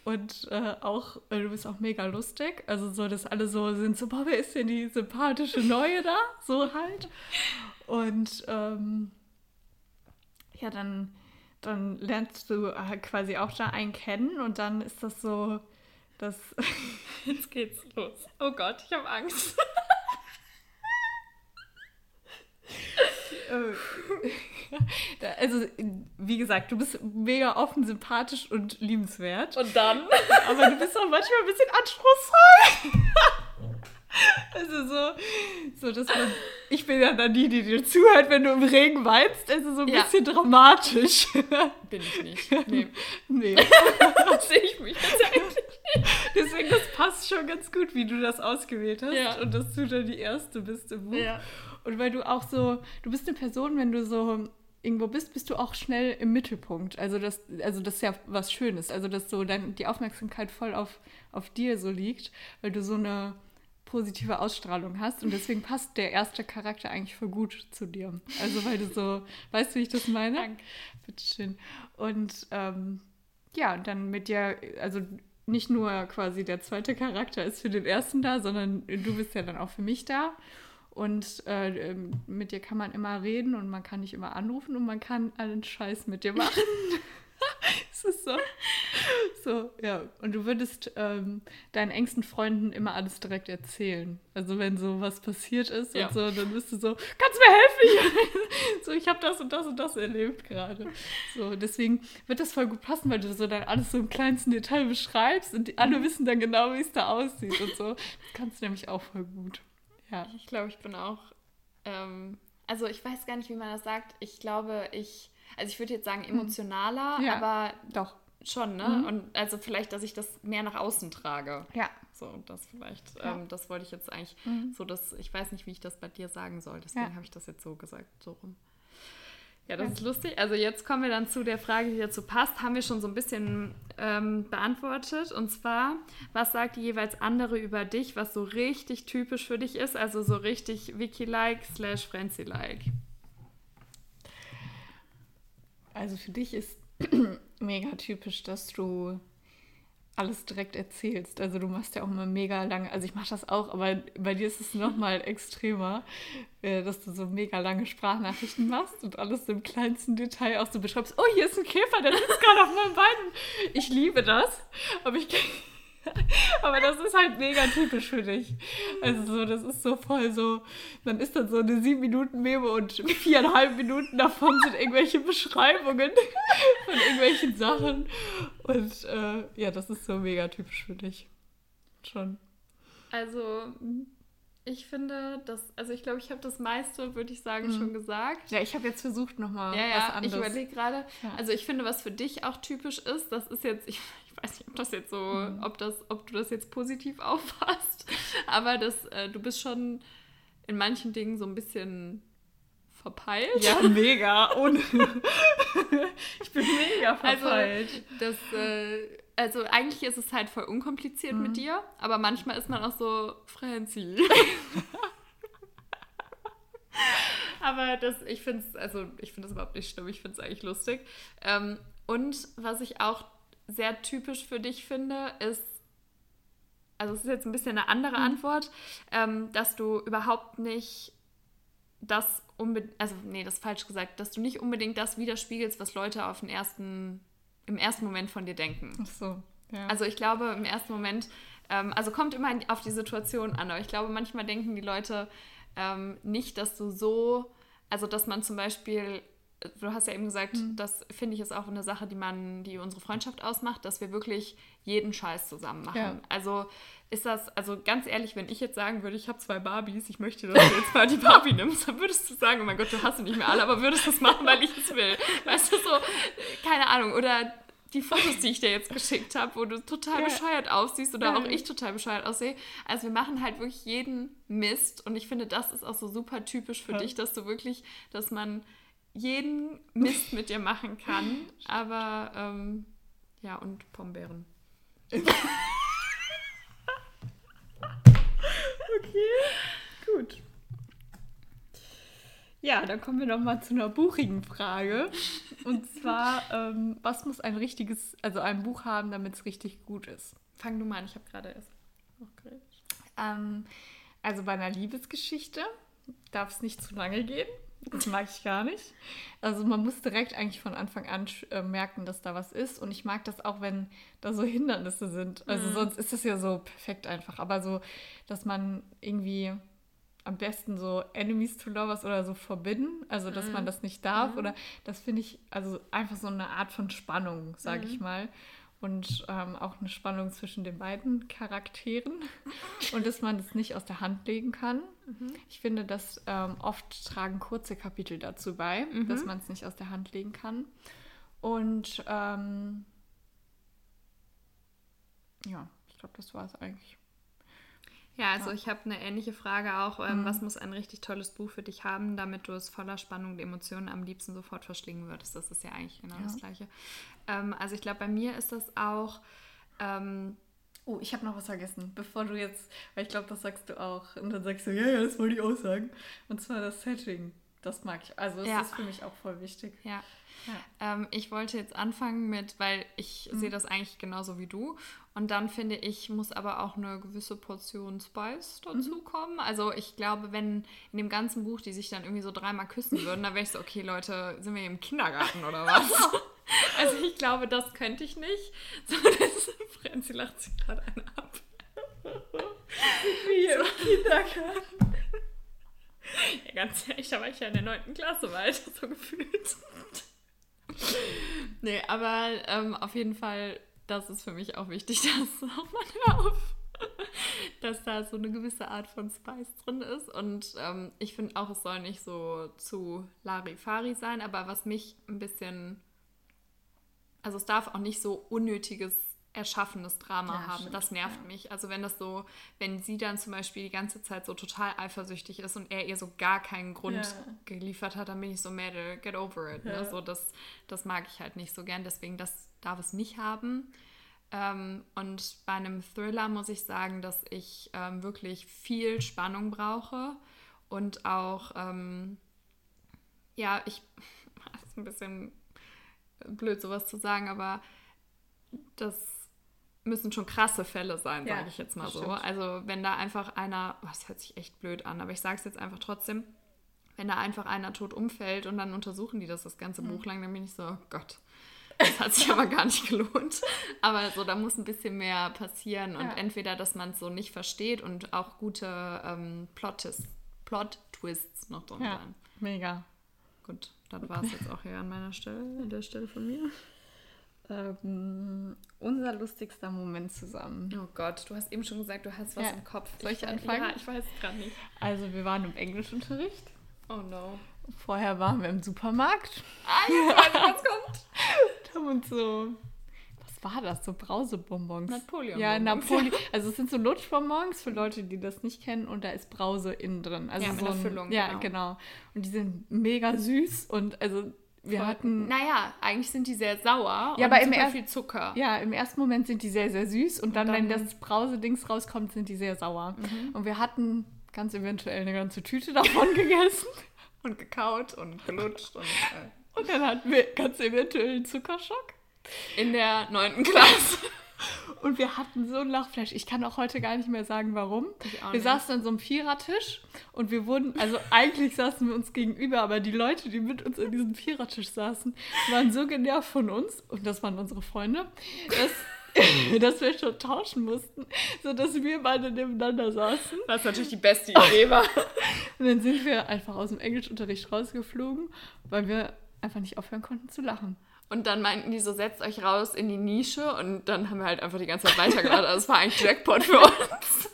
Und äh, auch, äh, du bist auch mega lustig. Also so, dass alle so sind, so, boah, wer ist denn die sympathische Neue da? So halt. Und ähm, ja, dann, dann lernst du äh, quasi auch da einen kennen und dann ist das so, dass... Jetzt geht's los. Oh Gott, ich habe Angst. also, wie gesagt, du bist mega offen, sympathisch und liebenswert. Und dann? Aber du bist auch manchmal ein bisschen anspruchsvoll. Also so, so dass man, ich bin ja dann die, die dir zuhört, wenn du im Regen weinst, also so ein ja. bisschen dramatisch. Bin ich nicht. Nee. Nee. Sehe ich mich jetzt eigentlich nicht. Deswegen, das passt schon ganz gut, wie du das ausgewählt hast ja. und dass du dann die Erste bist im Buch. Ja. Und weil du auch so, du bist eine Person, wenn du so irgendwo bist, bist du auch schnell im Mittelpunkt. Also das, also das ist ja was Schönes. Also dass so dann die Aufmerksamkeit voll auf, auf dir so liegt, weil du so eine positive Ausstrahlung hast und deswegen passt der erste Charakter eigentlich voll gut zu dir. Also weil du so, weißt du, wie ich das meine? Danke. Bitteschön. Und ähm, ja, und dann mit dir, also nicht nur quasi der zweite Charakter ist für den ersten da, sondern du bist ja dann auch für mich da. Und äh, ähm, mit dir kann man immer reden und man kann dich immer anrufen und man kann allen Scheiß mit dir machen. es ist so. So, ja. Und du würdest ähm, deinen engsten Freunden immer alles direkt erzählen. Also wenn so was passiert ist ja. und so, dann bist du so, kannst du mir helfen? so, ich habe das und das und das erlebt gerade. So, deswegen wird das voll gut passen, weil du so dann alles so im kleinsten Detail beschreibst und die, alle mhm. wissen dann genau, wie es da aussieht und so. Das kannst du nämlich auch voll gut. Ja. Ich glaube, ich bin auch. Ähm, also ich weiß gar nicht, wie man das sagt. Ich glaube, ich, also ich würde jetzt sagen hm. emotionaler, ja, aber doch schon, ne? Mhm. Und also vielleicht, dass ich das mehr nach außen trage. Ja. So, das vielleicht, ja. ähm, das wollte ich jetzt eigentlich mhm. so, dass ich weiß nicht, wie ich das bei dir sagen soll. Deswegen ja. habe ich das jetzt so gesagt, so rum. Ja, das ist lustig. Also jetzt kommen wir dann zu der Frage, die dazu passt. Haben wir schon so ein bisschen ähm, beantwortet. Und zwar, was sagt die jeweils andere über dich, was so richtig typisch für dich ist? Also so richtig Wiki-like slash Frenzy-like. Also für dich ist mega typisch, dass du alles direkt erzählst. Also du machst ja auch immer mega lange, also ich mache das auch, aber bei dir ist es nochmal extremer, äh, dass du so mega lange Sprachnachrichten machst und alles im kleinsten Detail auch so beschreibst. Oh, hier ist ein Käfer, der sitzt gerade auf meinem Bein. Ich liebe das, aber ich aber das ist halt mega typisch für dich. Also so, das ist so voll so, dann ist dann so eine sieben Minuten Memo und viereinhalb Minuten davon sind irgendwelche Beschreibungen von irgendwelchen Sachen. Und äh, ja, das ist so mega typisch für dich. Schon. Also, ich finde, dass, also ich glaube, ich habe das meiste, würde ich sagen, mhm. schon gesagt. Ja, ich habe jetzt versucht nochmal ja, ja, was anderes. Ich überlege gerade, ja. also ich finde, was für dich auch typisch ist, das ist jetzt, ich, ich weiß nicht, ob das jetzt so, mhm. ob das, ob du das jetzt positiv auffasst, aber das, äh, du bist schon in manchen Dingen so ein bisschen verpeilt. Ja, mega. Ohne ich bin mega also, verpeilt. Also, das, äh, also eigentlich ist es halt voll unkompliziert mhm. mit dir, aber manchmal ist man auch so Franzi. aber das, ich finde es, also ich finde es überhaupt nicht schlimm, ich finde es eigentlich lustig. Ähm, und was ich auch sehr typisch für dich finde, ist, also es ist jetzt ein bisschen eine andere mhm. Antwort, ähm, dass du überhaupt nicht das unbedingt, also nee, das ist falsch gesagt, dass du nicht unbedingt das widerspiegelst, was Leute auf den ersten, im ersten Moment von dir denken. Ach so, ja. Also ich glaube, im ersten Moment, ähm, also kommt immer auf die Situation an, aber ich glaube, manchmal denken die Leute ähm, nicht, dass du so, also dass man zum Beispiel du hast ja eben gesagt, mhm. das finde ich ist auch eine Sache, die man, die unsere Freundschaft ausmacht, dass wir wirklich jeden Scheiß zusammen machen. Ja. Also ist das, also ganz ehrlich, wenn ich jetzt sagen würde, ich habe zwei Barbies, ich möchte, dass du jetzt mal die Barbie nimmst, dann würdest du sagen, oh mein Gott, du hast sie nicht mehr alle, aber würdest du es machen, weil ich es will. Weißt du, so, keine Ahnung. Oder die Fotos, die ich dir jetzt geschickt habe, wo du total ja. bescheuert aussiehst oder ja. auch ich total bescheuert aussehe. Also wir machen halt wirklich jeden Mist und ich finde, das ist auch so super typisch für dich, dass du wirklich, dass man jeden Mist mit dir machen kann. Aber ähm, ja, und Pombeeren. okay, gut. Ja, dann kommen wir noch mal zu einer buchigen Frage. Und zwar, ähm, was muss ein richtiges, also ein Buch haben, damit es richtig gut ist? Fang du mal an, ich habe gerade erst. Okay. Ähm, also bei einer Liebesgeschichte darf es nicht zu lange gehen. Das mag ich gar nicht. Also man muss direkt eigentlich von Anfang an äh, merken, dass da was ist. Und ich mag das auch, wenn da so Hindernisse sind. Also mhm. sonst ist es ja so perfekt einfach. Aber so, dass man irgendwie am besten so Enemies to Lovers oder so verbinden. Also dass mhm. man das nicht darf. Mhm. Oder das finde ich also einfach so eine Art von Spannung, sage ich mhm. mal und ähm, auch eine Spannung zwischen den beiden Charakteren und dass man das nicht aus der Hand legen kann. Mhm. Ich finde, dass ähm, oft tragen kurze Kapitel dazu bei, mhm. dass man es nicht aus der Hand legen kann. Und ähm, ja, ich glaube, das war es eigentlich. Ja, also ja. ich habe eine ähnliche Frage auch. Ähm, mhm. Was muss ein richtig tolles Buch für dich haben, damit du es voller Spannung und Emotionen am liebsten sofort verschlingen würdest? Das ist ja eigentlich genau ja. das Gleiche. Ähm, also ich glaube, bei mir ist das auch. Ähm, oh, ich habe noch was vergessen, bevor du jetzt, weil ich glaube, das sagst du auch. Und dann sagst du, ja, ja, das wollte ich auch sagen. Und zwar das Setting. Das mag ich. Also, das ja. ist für mich auch voll wichtig. Ja. Ja. Ähm, ich wollte jetzt anfangen mit, weil ich mhm. sehe das eigentlich genauso wie du. Und dann finde ich, muss aber auch eine gewisse Portion Spice dazu mhm. Also ich glaube, wenn in dem ganzen Buch die sich dann irgendwie so dreimal küssen würden, dann wäre ich so, okay Leute, sind wir hier im Kindergarten oder was? also ich glaube, das könnte ich nicht. So, das, lacht sich gerade einen ab. Wie so. im Kindergarten. Ja, ganz ehrlich, da war ich ja in der 9. Klasse weiter, so gefühlt. nee, aber ähm, auf jeden Fall, das ist für mich auch wichtig, dass auch mal auf, dass da so eine gewisse Art von Spice drin ist. Und ähm, ich finde auch, es soll nicht so zu Larifari sein, aber was mich ein bisschen, also es darf auch nicht so unnötiges erschaffenes Drama ja, haben. Stimmt, das nervt ja. mich. Also wenn das so, wenn sie dann zum Beispiel die ganze Zeit so total eifersüchtig ist und er ihr so gar keinen Grund ja. geliefert hat, dann bin ich so, Mädel, get over it. Ne? So, das, das mag ich halt nicht so gern. Deswegen, das darf es nicht haben. Ähm, und bei einem Thriller muss ich sagen, dass ich ähm, wirklich viel Spannung brauche und auch, ähm, ja, ich, ist ein bisschen blöd sowas zu sagen, aber das müssen schon krasse Fälle sein, Ja, sage ich jetzt mal so. stimmt. Also wenn da einfach einer, oh, das hört sich echt blöd an, aber ich sage es jetzt einfach trotzdem, wenn da einfach einer tot umfällt und dann untersuchen die das das ganze Mhm. Buch lang, dann bin ich so, oh Gott, das hat sich aber gar nicht gelohnt. Aber so, da muss ein bisschen mehr passieren und Ja. entweder, dass man es so nicht versteht und auch gute ähm, Plot-Twists Plot -Twists noch drin Ja, sein. mega. Gut, dann war es jetzt auch hier an meiner Stelle, an der Stelle von mir. Ähm, unser lustigster Moment zusammen. Oh Gott, du hast eben schon gesagt, du hast was Ja. im Kopf. Soll ich weiß- anfangen? Ja, ich weiß es gerade nicht. Also wir waren im Englischunterricht. Oh no. Vorher waren wir im Supermarkt. Ah, ja, was kommt? und haben uns so, was war das? So Brausebonbons. Napoleon-Bonbons, Ja. Napoleon. Also es sind so Lutschbonbons für Leute, die das nicht kennen und da ist Brause innen drin. Also Ja, so einer ein, Füllung, Ja, genau. genau. Und die sind mega süß und also wir hatten... Naja, eigentlich sind die sehr sauer Ja, und aber im super erst- viel Zucker. Ja, im ersten Moment sind die sehr, sehr süß und dann, wenn dann- das Brausedings rauskommt, sind die sehr sauer. Mhm. Und wir hatten ganz eventuell eine ganze Tüte davon gegessen. Und gekaut und gelutscht. Und, äh, Und dann hatten wir ganz eventuell einen Zuckerschock. in der neunten Klasse. Und wir hatten so ein Lachfleisch. Ich kann auch heute gar nicht mehr sagen, warum. Wir saßen an so einem Vierertisch und wir wurden, also eigentlich saßen wir uns gegenüber, aber die Leute, die mit uns an diesem Vierertisch saßen, waren so genervt von uns, und das waren unsere Freunde, dass, dass wir schon tauschen mussten, sodass wir beide nebeneinander saßen. Was natürlich die beste Idee war. Und dann sind wir einfach aus dem Englischunterricht rausgeflogen, weil wir einfach nicht aufhören konnten zu lachen. Und dann meinten die so, setzt euch raus in die Nische. Und dann haben wir halt einfach die ganze Zeit weitergeladen. Also es war eigentlich Jackpot für uns.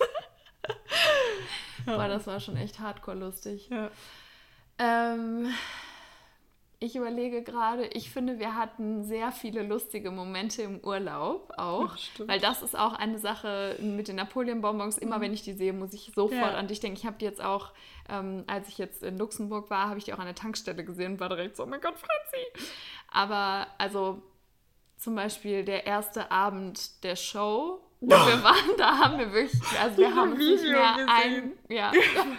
Boah, das war schon echt hardcore lustig. Ja. Ähm, ich überlege gerade, ich finde, wir hatten sehr viele lustige Momente im Urlaub auch. Ach, stimmt. weil das ist auch eine Sache mit den Napoleon-Bonbons. Immer wenn ich die sehe, muss ich sofort Ja. an dich denken. Ich habe die jetzt auch, ähm, als ich jetzt in Luxemburg war, habe ich die auch an der Tankstelle gesehen und war direkt so, oh mein Gott, Franzi. Aber also zum Beispiel der erste Abend der Show, wo wir waren, da haben wir wirklich, also wir haben uns nicht Video mehr gesehen. ein, ja,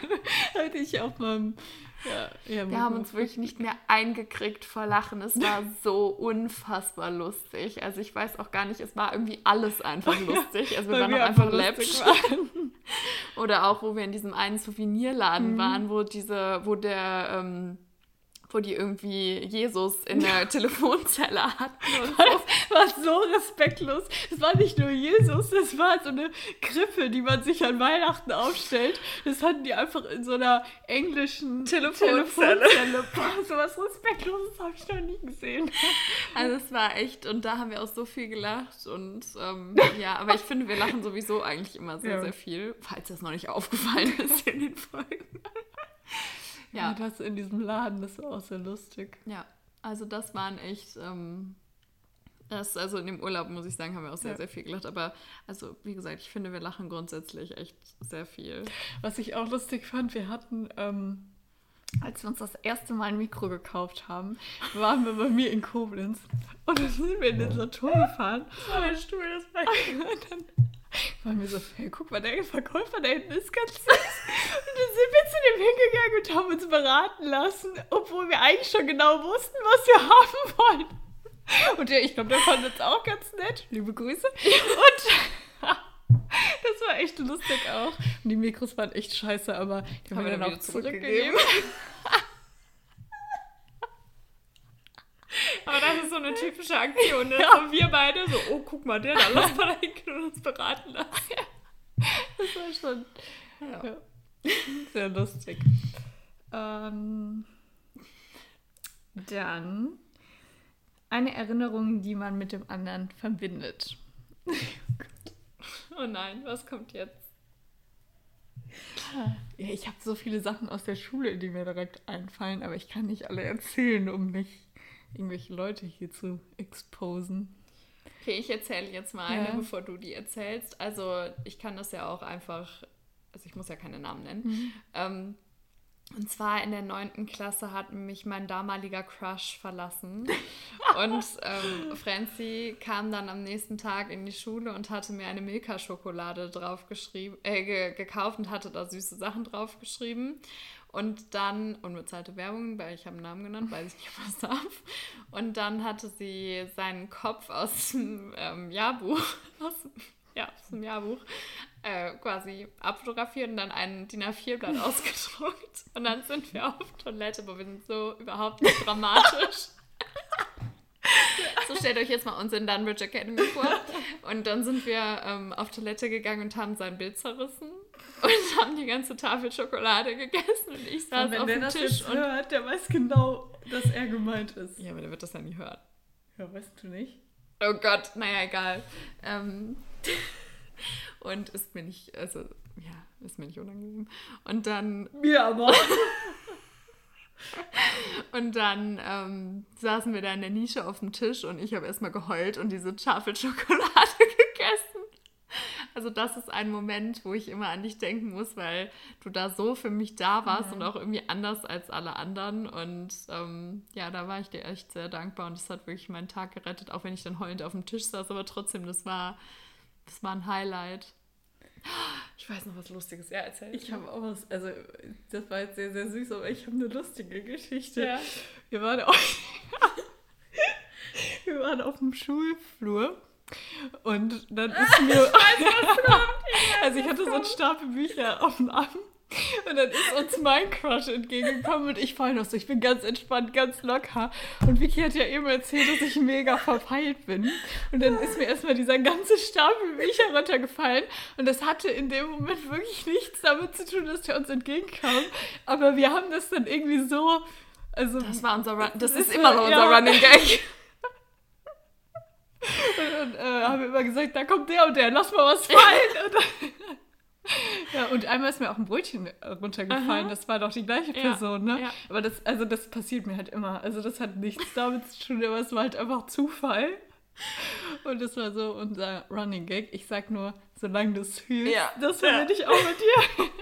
Hatte ich auf meinem. Ja, ja, Wir haben uns wirklich nicht mehr eingekriegt vor Lachen. Es war so unfassbar lustig. Also ich weiß auch gar nicht, es war irgendwie alles einfach lustig. Also wir waren wir auch einfach läppisch. Oder auch, wo wir in diesem einen Souvenirladen Mhm. waren, wo diese, wo der, ähm, wo die irgendwie Jesus in der Telefonzelle hatten und so. Das war so respektlos. Es war nicht nur Jesus, das war so eine Krippe, die man sich an Weihnachten aufstellt. Das hatten die einfach in so einer englischen Telefonzelle. Telefonzelle. Boah, so was Respektloses habe ich noch nie gesehen. Also es war echt, und da haben wir auch so viel gelacht. Und ähm, ja, aber ich finde, wir lachen sowieso eigentlich immer sehr, Ja. sehr viel, falls das noch nicht aufgefallen ist in den Folgen. Ja, Ja, das in diesem Laden, das war auch sehr lustig. ja, also das waren echt, ähm, das, also in dem Urlaub, muss ich sagen, haben wir auch sehr, Ja. sehr viel gelacht. Aber also, wie gesagt, ich finde, wir lachen grundsätzlich echt sehr viel. Was ich auch lustig fand, wir hatten, ähm, als wir uns das erste Mal ein Mikro gekauft haben, waren wir bei mir in Koblenz. Und dann sind wir in den Saturn gefahren. Das war der Stuhl, das war Und dann waren wir so, hey, guck mal, der Verkäufer da hinten ist ganz süß. Und dann sind wir zu dem hingegangen und haben uns beraten lassen, obwohl wir eigentlich schon genau wussten, was wir haben wollen. Und der, ich glaube, der fand uns auch ganz nett. Liebe Grüße. Und das war echt lustig auch. Und die Mikros waren echt scheiße, aber die haben, Haben wir dann auch zurückgegeben. zurückgegeben. Aber das ist so eine typische Aktion. Ne? So wir beide so, oh, guck mal, der da, lass mal da hingehen und uns beraten lassen. Das war schon Ja. ja. sehr lustig. Ähm, dann eine Erinnerung, die man mit dem anderen verbindet. Oh nein, was kommt jetzt? Ja, ich habe so viele Sachen aus der Schule, die mir direkt einfallen, aber ich kann nicht alle erzählen, um nicht irgendwelche Leute hier zu exposen. Okay, ich erzähle jetzt mal eine, Ja. bevor du die erzählst. Also ich kann das ja auch einfach, also ich muss ja keine Namen nennen. Ähm, und zwar in der neunten Klasse hat mich mein damaliger Crush verlassen. Und ähm, Franzi kam dann am nächsten Tag in die Schule und hatte mir eine Milka-Schokolade draufgeschrieben, äh, ge gekauft und hatte da süße Sachen draufgeschrieben. Und dann, unbezahlte Werbung, weil ich habe einen Namen genannt, weiß ich nicht, ob das darf. Und dann hatte sie seinen Kopf aus dem ähm, Jahrbuch, aus, ja, aus dem Jahrbuch, äh, quasi abfotografiert und dann ein DIN A4-Blatt ausgedruckt. Und dann sind wir auf Toilette, aber wir sind so überhaupt nicht dramatisch. So stellt euch jetzt mal uns in Dunbridge Academy vor. Und dann sind wir ähm, auf Toilette gegangen und haben sein Bild zerrissen und haben die ganze Tafel Schokolade gegessen und ich saß Und wenn auf der dem das Tisch jetzt und hört, der weiß genau, dass er gemeint ist. ja, aber der wird das ja nie hören. Ja, weißt du nicht? Oh Gott, naja, egal. Ähm, und ist mir nicht, also ja, ist mir nicht unangenehm. Und dann Mir aber. Und dann ähm, saßen wir da in der Nische auf dem Tisch und ich habe erstmal geheult und diese Tafel Schokolade. Also das ist ein Moment, wo ich immer an dich denken muss, weil du da so für mich da warst Ja. und auch irgendwie anders als alle anderen. Und ähm, ja, da war ich dir echt sehr dankbar und das hat wirklich meinen Tag gerettet, auch wenn ich dann heulend auf dem Tisch saß. Aber trotzdem, das war, das war ein Highlight. Ich weiß noch was Lustiges. Ja, erzähl. Ich habe auch was, also das war jetzt sehr, sehr süß, aber ich habe eine lustige Geschichte. Ja. Wir waren auf, wir waren auf dem Schulflur und dann ist mir, also ich hatte so einen Stapel Bücher auf dem Arm und dann ist uns mein Crush entgegengekommen und ich voll noch so, ich bin ganz entspannt, ganz locker. Und Vicky hat ja eben erzählt, dass ich mega verpeilt bin. Und dann ist mir erstmal dieser ganze Stapel Bücher runtergefallen. Und das hatte in dem Moment wirklich nichts damit zu tun, dass der uns entgegenkam, aber wir haben das dann irgendwie so, also Das war unser Run Das Das ist immer noch unser ja. Running Gag. Und dann äh, haben wir immer gesagt, da kommt der und der, lass mal was fallen. Und ja, und einmal ist mir auch ein Brötchen äh, runtergefallen. Aha. Das war doch die gleiche Ja, Person, ne? ja. Aber das, also das passiert mir halt immer. Also das hat nichts damit zu tun, aber es war halt einfach Zufall. Und das war so unser Running Gag. Ich sag nur, solange du es fühlst, Ja. das Ja. ich auch mit dir.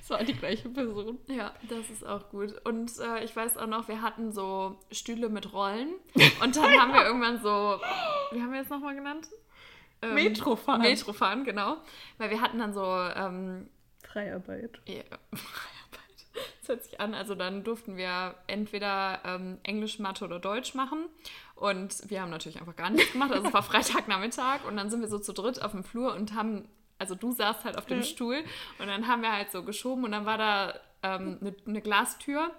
Es war die gleiche Person. Ja, das ist auch gut. Und äh, ich weiß auch noch, wir hatten so Stühle mit Rollen. Und dann haben wir irgendwann so, wie haben wir es nochmal genannt? Ähm, Metrofahren. Metrofahren, genau. Weil wir hatten dann so, ähm, Freiarbeit. ja, Freiarbeit. Das hört sich an. Also dann durften wir entweder ähm, Englisch, Mathe oder Deutsch machen. Und wir haben natürlich einfach gar nichts gemacht. Also es war Freitagnachmittag und dann sind wir so zu dritt auf dem Flur und haben, also du saßt halt auf dem. Stuhl und dann haben wir halt so geschoben und dann war da ähm, eine, eine Glastür,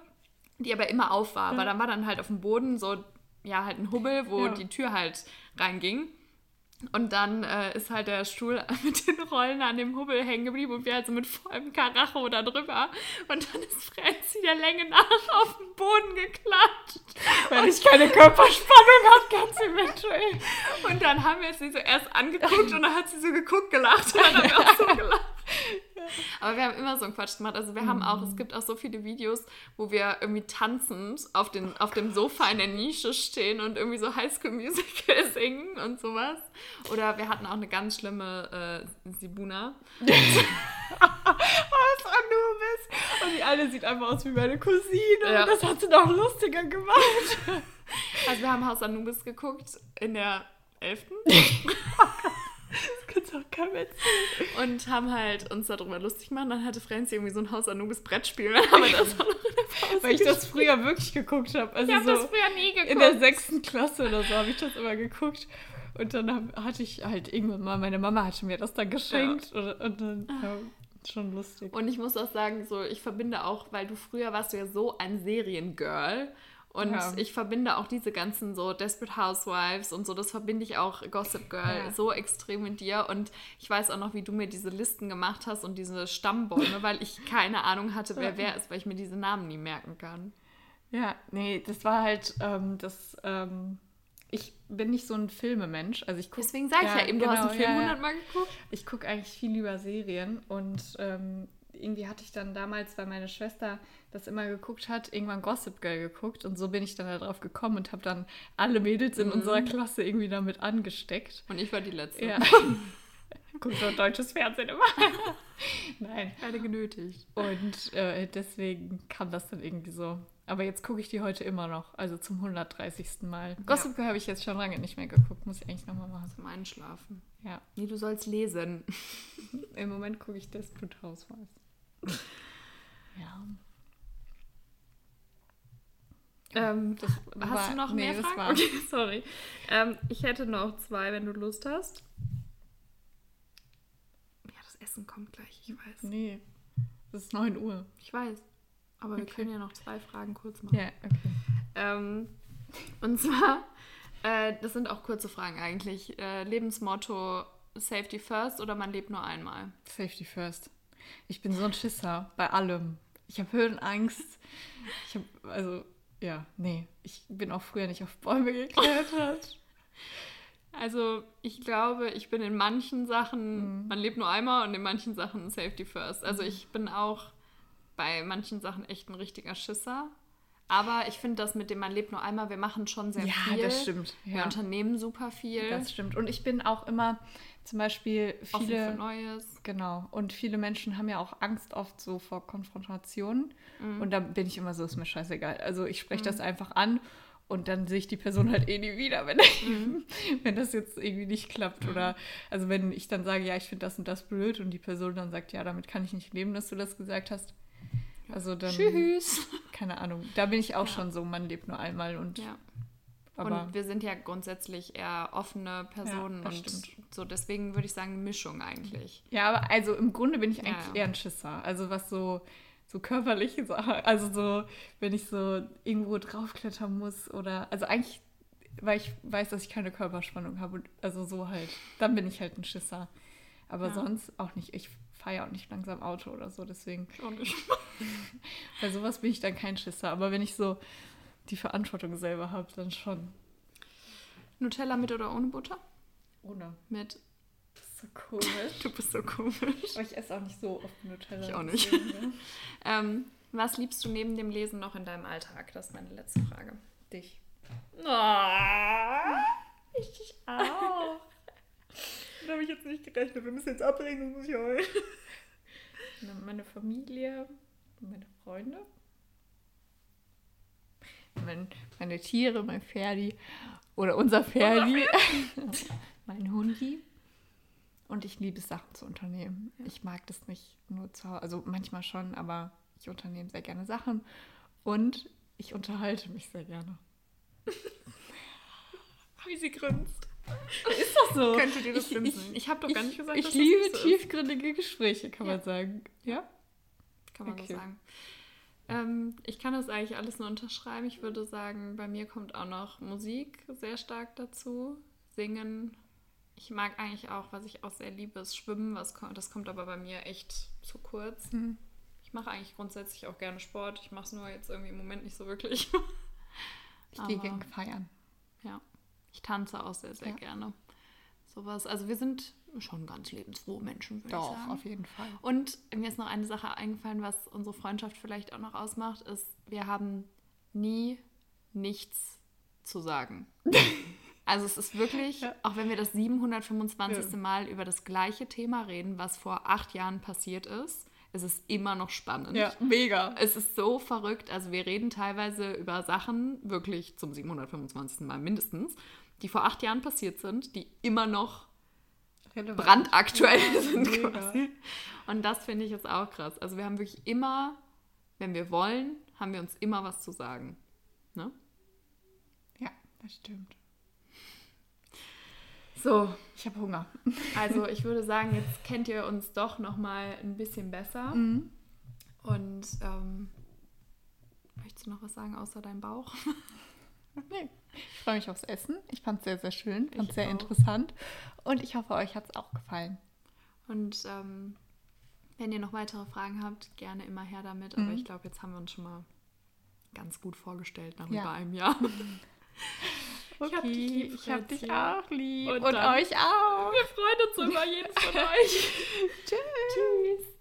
die aber immer auf war. Aber dann war dann halt auf dem Boden so, ja, halt ein Hubbel, wo Ja. die Tür halt reinging. Und dann äh, ist halt der Stuhl mit den Rollen an dem Hubbel hängen geblieben und wir halt so mit vollem Karacho da drüber. Und dann ist Franzi der Länge nach auf den Boden geklatscht. Weil ich keine Körperspannung habe, ganz eventuell. Und dann haben wir sie so erst angeguckt und dann hat sie so geguckt, gelacht. Und dann haben wir auch so gelacht. Aber wir haben immer so einen Quatsch gemacht. Also wir haben auch, es gibt auch so viele Videos, wo wir irgendwie tanzend auf, den, auf dem Sofa in der Nische stehen und irgendwie so Highschool Musical singen und sowas. Oder wir hatten auch eine ganz schlimme äh, Sibuna. was Anubis. Und die eine sieht einfach aus wie meine Cousine. Ja. Und das hat sie noch lustiger gemacht. Also wir haben Haus Anubis geguckt in der 11. Das kannst du auch keinem erzählen. und haben halt uns darüber lustig gemacht. Dann hatte Franzi irgendwie so ein Haus Anubis Brettspiel. Dann haben wir das auch noch in der Pause Weil ich das früher wirklich geguckt habe. Also Ich habe so das früher nie geguckt. in der sechsten Klasse oder so habe ich das immer geguckt. Und dann hatte ich halt irgendwann mal, meine Mama hatte mir das dann geschenkt. Und, und dann, ja, schon lustig. Und ich muss auch sagen, so ich verbinde auch, weil du früher warst du ja so ein Seriengirl. Und Ja. ich verbinde auch diese ganzen so Desperate Housewives und so, das verbinde ich auch Gossip Girl Ja. so extrem mit dir. Und ich weiß auch noch, wie du mir diese Listen gemacht hast und diese Stammbäume, weil ich keine Ahnung hatte, wer wer ist, weil ich mir diese Namen nie merken kann. Ja, nee, das war halt ähm, das. Ähm, ich bin nicht so ein Filmemensch. Also ich guck, Deswegen sage ich ja, eben, du hast einen Film ja, ja. hundertmal geguckt. Ich gucke eigentlich viel lieber Serien und ähm, irgendwie hatte ich dann damals, weil meine Schwester das immer geguckt hat, irgendwann Gossip Girl geguckt und so bin ich dann da drauf gekommen und habe dann alle Mädels in Mhm. unserer Klasse irgendwie damit angesteckt. Und ich war die Letzte. Ja. Guckt doch deutsches Fernsehen immer. Nein. Beide genötigt. Und äh, deswegen kam das dann irgendwie so. Aber jetzt gucke ich die heute immer noch, also zum 130. Mal. Gossip Girl habe ich jetzt schon lange nicht mehr geguckt, muss ich eigentlich nochmal machen. Zum Einschlafen. Ja, Nee, du sollst lesen. im Moment gucke ich Desperate Housewives. Ja. Ähm, hast war- du noch nee, mehr Fragen? Okay, sorry. Ähm, ich hätte noch zwei, wenn du Lust hast. Ja, das Essen kommt gleich, ich weiß. Nee, es ist 9 Uhr. Ich weiß. Aber wir Okay. können ja noch zwei Fragen kurz machen. Ja, okay. Ähm, und zwar, äh, das sind auch kurze Fragen eigentlich. Äh, Lebensmotto Safety first oder man lebt nur einmal? Safety first. Ich bin so ein Schisser bei allem. Ich habe Höhenangst. Ich habe, also, ja, nee. Ich bin auch früher nicht auf Bäume geklettert. Also ich glaube, ich bin in manchen Sachen, man lebt nur einmal und in manchen Sachen Safety first. Also ich bin auch bei manchen Sachen echt ein richtiger Schisser. Aber ich finde das mit dem man lebt nur einmal, wir machen schon sehr ja, viel. das stimmt. Wir Ja, unternehmen super viel. das stimmt. Und ich bin auch immer zum Beispiel offen für viele. Neues. Genau. Und viele Menschen haben ja auch Angst oft so vor Konfrontationen. Mhm. Und da bin ich immer so, ist mir scheißegal. Also ich spreche das einfach an und dann sehe ich die Person halt eh nie wieder, wenn, Mhm. wenn das jetzt irgendwie nicht klappt. Oder also wenn ich dann sage, ja, ich finde das und das blöd und die Person dann sagt, ja, damit kann ich nicht leben, dass du das gesagt hast. Also dann, Tschüss. keine Ahnung. Da bin ich auch Ja. schon so, man lebt nur einmal und Ja. und wir sind ja grundsätzlich eher offene Personen das und stimmt. so deswegen würde ich sagen Mischung eigentlich. Ja, aber also im Grunde bin ich Ja, eigentlich ja. eher ein Schisser. Also was so, so körperliche Sachen, also so, wenn ich so irgendwo draufklettern muss oder, also eigentlich, weil ich weiß, dass ich keine Körperspannung habe, und- also so halt, dann bin ich halt ein Schisser. Aber Ja. sonst auch nicht. Ich fahre ja auch nicht langsam Auto oder so, deswegen, Schon nicht. bei sowas bin ich dann kein Schisser. Aber wenn ich so die Verantwortung selber habe, dann schon. Nutella mit oder ohne Butter? Ohne. Mit. Das ist so komisch. Du bist so komisch. Aber ich esse auch nicht so oft Nutella. Ich auch nicht. deswegen, ne? Ähm, was liebst du neben dem Lesen noch in deinem Alltag? Das ist meine letzte Frage. Dich. ich dich auch. Da habe ich jetzt nicht gerechnet. Wir müssen jetzt abbrechen, sonst muss ich heulen. Meine Familie, meine Freunde, mein, meine Tiere, mein Pferdi oder unser Pferdi, mein Hundi. Und ich liebe es, Sachen zu unternehmen. Ich mag das nicht nur zu Hause, also manchmal schon, aber ich unternehme sehr gerne Sachen und ich unterhalte mich sehr gerne. Wie sie grinst. Ist doch so. Könnte dir das ich, ich, Ich hab doch gar nicht gesagt, ich dass das liebe so tiefgründige Gespräche, kann Ja. man sagen. Ja? Kann man so Okay. sagen. Ähm, ich kann das eigentlich alles nur unterschreiben. Ich würde sagen, bei mir kommt auch noch Musik sehr stark dazu. Singen. Ich mag eigentlich auch, was ich auch sehr liebe, ist Schwimmen. Was, ko- das kommt aber bei mir echt zu kurz. Hm. Ich mache eigentlich grundsätzlich auch gerne Sport. Ich mache es nur jetzt irgendwie im Moment nicht so wirklich. Ich gehe gerne feiern. ja. Ich tanze auch sehr, sehr Ja. gerne. Sowas. Also wir sind schon ganz lebensfrohe Menschen, würde ich Doch, sagen. auf jeden Fall. Und mir ist noch eine Sache eingefallen, was unsere Freundschaft vielleicht auch noch ausmacht, ist, wir haben nie nichts zu sagen. Also es ist wirklich, Ja. auch wenn wir das 725. Ja. Mal über das gleiche Thema reden, was vor acht Jahren passiert ist, es ist immer noch spannend. Ja, mega. Es ist so verrückt. Also wir reden teilweise über Sachen, wirklich zum 725. Mal mindestens, die vor acht Jahren passiert sind, die immer noch brandaktuell Ja, sind mega. quasi. Und das finde ich jetzt auch krass. Also wir haben wirklich immer, wenn wir wollen, haben wir uns immer was zu sagen. Ne? Ja, das stimmt. So, Ich habe Hunger. also ich würde sagen, jetzt kennt ihr uns doch noch mal ein bisschen besser. Mhm. Und ähm, möchtest du noch was sagen außer deinem Bauch? Nee. Ich freue mich aufs Essen. Ich fand es sehr, sehr schön. Fand es sehr auch. interessant. Und ich hoffe, euch hat es auch gefallen. Und ähm, wenn ihr noch weitere Fragen habt, gerne immer her damit. Aber Mhm. ich glaube, jetzt haben wir uns schon mal ganz gut vorgestellt nach Ja. über einem Jahr. Okay, hab dich lieb, ich hab dich auch lieb. Und Und, euch auch. Wir freuen uns über jeden von euch. Tschüss.